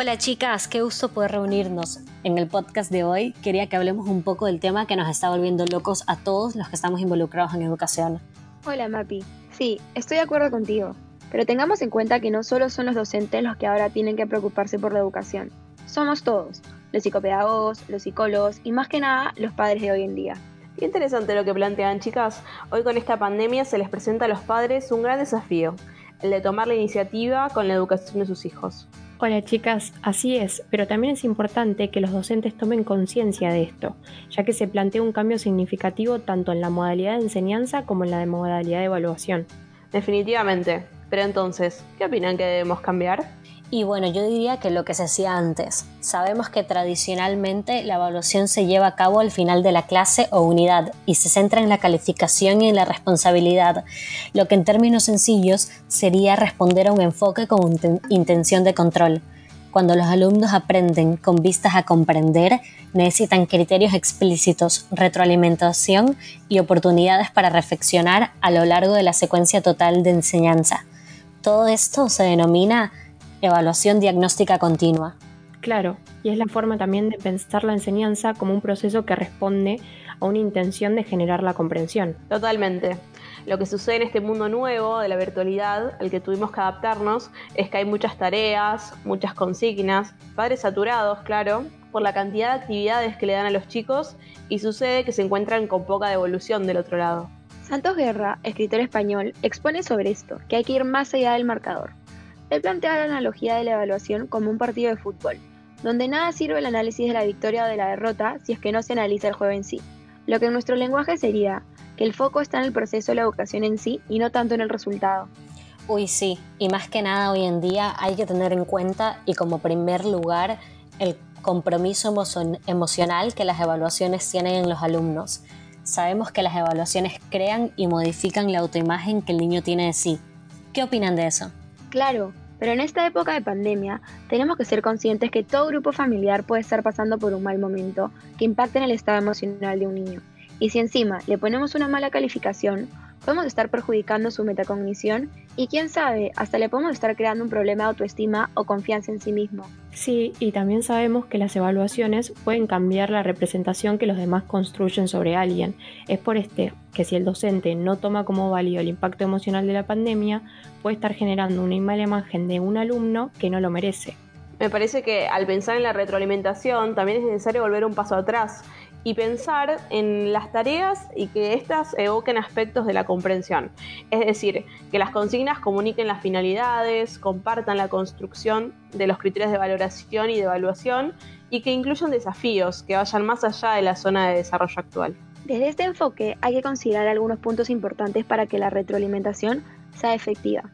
Hola chicas, qué gusto poder reunirnos. En el podcast de hoy quería que hablemos un poco del tema que nos está volviendo locos a todos los que estamos involucrados en educación. Hola Mapi, sí, estoy de acuerdo contigo, pero tengamos en cuenta que no solo son los docentes los que ahora tienen que preocuparse por la educación, somos todos, los psicopedagogos, los psicólogos y más que nada los padres de hoy en día. Qué interesante lo que plantean chicas. Hoy con esta pandemia se les presenta a los padres un gran desafío, el de tomar la iniciativa con la educación de sus hijos. Hola chicas, así es, pero también es importante que los docentes tomen conciencia de esto, ya que se plantea un cambio significativo tanto en la modalidad de enseñanza como en la modalidad de evaluación. Definitivamente, pero entonces, ¿qué opinan que debemos cambiar? Y bueno, yo diría que lo que se hacía antes. Sabemos que tradicionalmente la evaluación se lleva a cabo al final de la clase o unidad y se centra en la calificación y en la responsabilidad, lo que en términos sencillos sería responder a un enfoque con intención de control. Cuando los alumnos aprenden con vistas a comprender, necesitan criterios explícitos, retroalimentación y oportunidades para reflexionar a lo largo de la secuencia total de enseñanza. Todo esto se denomina evaluación diagnóstica continua. Claro, y es la forma también de pensar la enseñanza como un proceso que responde a una intención de generar la comprensión. Totalmente. Lo que sucede en este mundo nuevo de la virtualidad al que tuvimos que adaptarnos es que hay muchas tareas, muchas consignas, padres saturados, claro, por la cantidad de actividades que le dan a los chicos y sucede que se encuentran con poca devolución del otro lado. Santos Guerra, escritor español, expone sobre esto, que hay que ir más allá del marcador. Él plantea la analogía de la evaluación como un partido de fútbol, donde nada sirve el análisis de la victoria o de la derrota si es que no se analiza el juego en sí. Lo que en nuestro lenguaje sería que el foco está en el proceso de la educación en sí y no tanto en el resultado. Uy, sí, y más que nada hoy en día hay que tener en cuenta y como primer lugar el compromiso emocional que las evaluaciones tienen en los alumnos. Sabemos que las evaluaciones crean y modifican la autoimagen que el niño tiene de sí. ¿Qué opinan de eso? Claro, pero en esta época de pandemia tenemos que ser conscientes que todo grupo familiar puede estar pasando por un mal momento que impacte en el estado emocional de un niño. Y si encima le ponemos una mala calificación, podemos estar perjudicando su metacognición y quién sabe, hasta le podemos estar creando un problema de autoestima o confianza en sí mismo. Sí, y también sabemos que las evaluaciones pueden cambiar la representación que los demás construyen sobre alguien. Es por este que si el docente no toma como válido el impacto emocional de la pandemia, puede estar generando una mala imagen de un alumno que no lo merece. Me parece que al pensar en la retroalimentación también es necesario volver un paso atrás y pensar en las tareas y que éstas evoquen aspectos de la comprensión. Es decir, que las consignas comuniquen las finalidades, compartan la construcción de los criterios de valoración y de evaluación y que incluyan desafíos que vayan más allá de la zona de desarrollo actual. Desde este enfoque hay que considerar algunos puntos importantes para que la retroalimentación sea efectiva.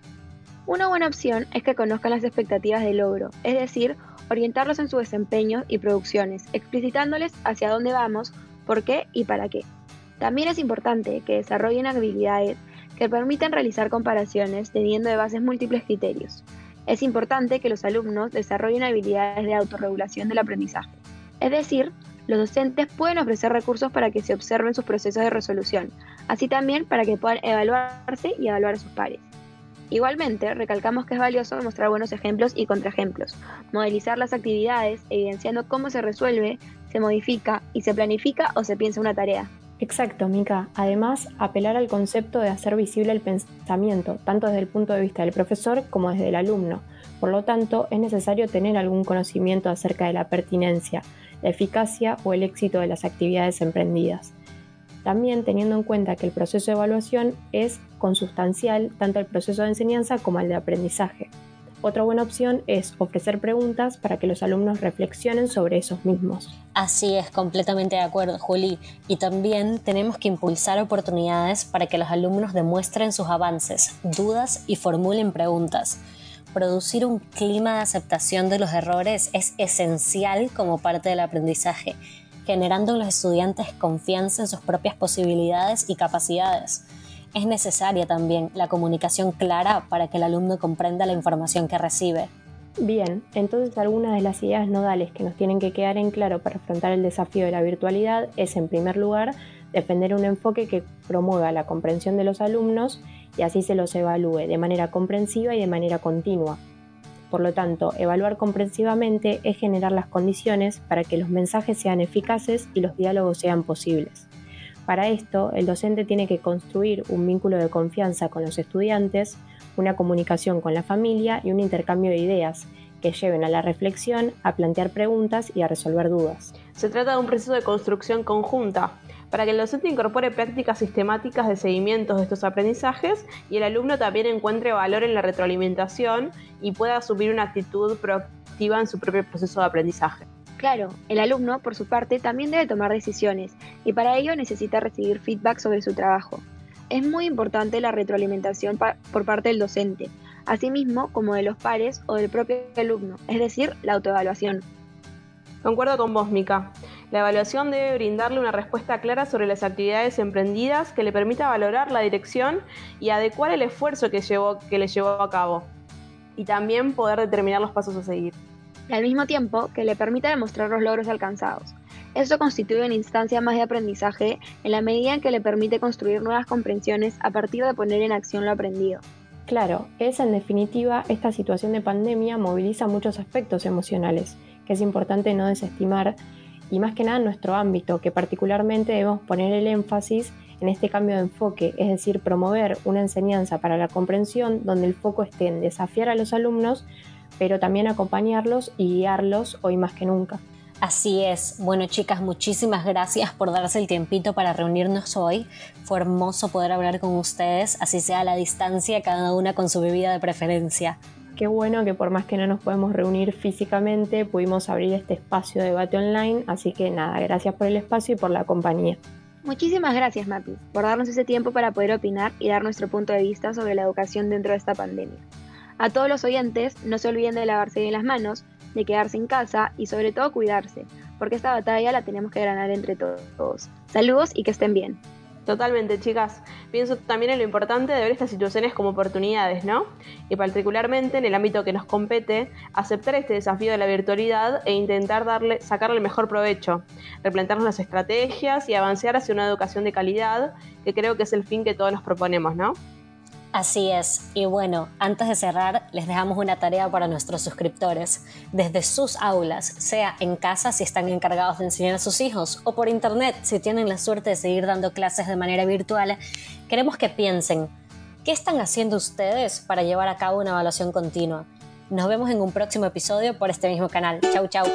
Una buena opción es que conozcan las expectativas de logro, es decir, orientarlos en su desempeño y producciones, explicitándoles hacia dónde vamos, por qué y para qué. También es importante que desarrollen habilidades que permitan realizar comparaciones teniendo de bases múltiples criterios. Es importante que los alumnos desarrollen habilidades de autorregulación del aprendizaje. Es decir, los docentes pueden ofrecer recursos para que se observen sus procesos de resolución, así también para que puedan evaluarse y evaluar a sus pares. Igualmente, recalcamos que es valioso mostrar buenos ejemplos y contraejemplos, modelizar las actividades, evidenciando cómo se resuelve, se modifica y se planifica o se piensa una tarea. Exacto, Mica. Además, apelar al concepto de hacer visible el pensamiento, tanto desde el punto de vista del profesor como desde el alumno. Por lo tanto, es necesario tener algún conocimiento acerca de la pertinencia, la eficacia o el éxito de las actividades emprendidas. También teniendo en cuenta que el proceso de evaluación es consustancial tanto al proceso de enseñanza como al de aprendizaje. Otra buena opción es ofrecer preguntas para que los alumnos reflexionen sobre esos mismos. Así es, completamente de acuerdo, Juli. Y también tenemos que impulsar oportunidades para que los alumnos demuestren sus avances, dudas y formulen preguntas. Producir un clima de aceptación de los errores es esencial como parte del aprendizaje generando en los estudiantes confianza en sus propias posibilidades y capacidades. Es necesaria también la comunicación clara para que el alumno comprenda la información que recibe. Bien, entonces algunas de las ideas nodales que nos tienen que quedar en claro para afrontar el desafío de la virtualidad es, en primer lugar, defender un enfoque que promueva la comprensión de los alumnos y así se los evalúe de manera comprensiva y de manera continua. Por lo tanto, evaluar comprensivamente es generar las condiciones para que los mensajes sean eficaces y los diálogos sean posibles. Para esto, el docente tiene que construir un vínculo de confianza con los estudiantes, una comunicación con la familia y un intercambio de ideas que lleven a la reflexión, a plantear preguntas y a resolver dudas. Se trata de un proceso de construcción conjunta para que el docente incorpore prácticas sistemáticas de seguimiento de estos aprendizajes y el alumno también encuentre valor en la retroalimentación y pueda asumir una actitud proactiva en su propio proceso de aprendizaje. Claro, el alumno, por su parte, también debe tomar decisiones y para ello necesita recibir feedback sobre su trabajo. Es muy importante la retroalimentación por parte del docente, asimismo como de los pares o del propio alumno, es decir, la autoevaluación. Concuerdo con vos, Mika. La evaluación debe brindarle una respuesta clara sobre las actividades emprendidas que le permita valorar la dirección y adecuar el esfuerzo que, llevó, que le llevó a cabo, y también poder determinar los pasos a seguir. Y al mismo tiempo que le permita demostrar los logros alcanzados. Esto constituye una instancia más de aprendizaje en la medida en que le permite construir nuevas comprensiones a partir de poner en acción lo aprendido. Claro, es en definitiva, esta situación de pandemia moviliza muchos aspectos emocionales, que es importante no desestimar, y más que nada en nuestro ámbito, que particularmente debemos poner el énfasis en este cambio de enfoque, es decir, promover una enseñanza para la comprensión donde el foco esté en desafiar a los alumnos, pero también acompañarlos y guiarlos hoy más que nunca. Así es. Bueno, chicas, muchísimas gracias por darse el tiempito para reunirnos hoy. Fue hermoso poder hablar con ustedes, así sea a la distancia, cada una con su bebida de preferencia. Qué bueno que por más que no nos podemos reunir físicamente, pudimos abrir este espacio de debate online, así que nada, gracias por el espacio y por la compañía. Muchísimas gracias, Mapi, por darnos ese tiempo para poder opinar y dar nuestro punto de vista sobre la educación dentro de esta pandemia. A todos los oyentes, no se olviden de lavarse bien las manos, de quedarse en casa y sobre todo cuidarse, porque esta batalla la tenemos que ganar entre todos. Saludos y que estén bien. Totalmente, chicas. Pienso también en lo importante de ver estas situaciones como oportunidades, ¿no? Y particularmente en el ámbito que nos compete, aceptar este desafío de la virtualidad e intentar darle, sacarle el mejor provecho, replantearnos las estrategias y avanzar hacia una educación de calidad, que creo que es el fin que todos nos proponemos, ¿no? Así es, y bueno, antes de cerrar, les dejamos una tarea para nuestros suscriptores. Desde sus aulas, sea en casa si están encargados de enseñar a sus hijos, o por internet si tienen la suerte de seguir dando clases de manera virtual, queremos que piensen, ¿qué están haciendo ustedes para llevar a cabo una evaluación continua? Nos vemos en un próximo episodio por este mismo canal. Chau, chau.